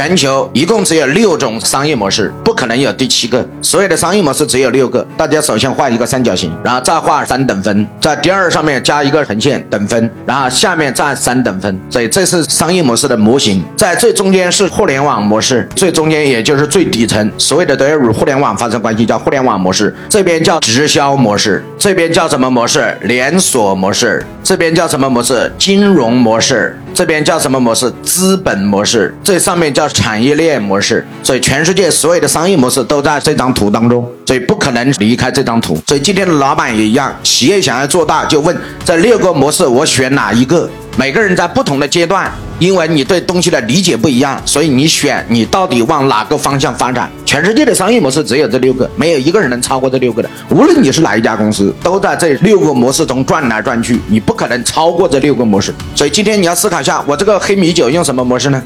全球一共只有六种商业模式，不可能有第七个。所有的商业模式只有六个。大家首先画一个三角形，然后再画三等分，在第二上面加一个横线等分，然后下面再三等分。所以这是商业模式的模型。在最中间是互联网模式，最中间也就是最底层，所有的都要与互联网发生关系，叫互联网模式。这边叫直销模式，这边叫什么模式？连锁模式。这边叫什么模式？金融模式。这边叫什么模式？资本模式。这上面叫产业链模式。所以全世界所有的商业模式都在这张图当中，所以不可能离开这张图。所以今天的老板也一样，企业想要做大，就问这六个模式我选哪一个？每个人在不同的阶段。因为你对东西的理解不一样，所以你选你到底往哪个方向发展？全世界的商业模式只有这六个，没有一个人能超过这六个的。无论你是哪一家公司，都在这六个模式中转来转去，你不可能超过这六个模式。所以今天你要思考一下，我这个黑米酒用什么模式呢？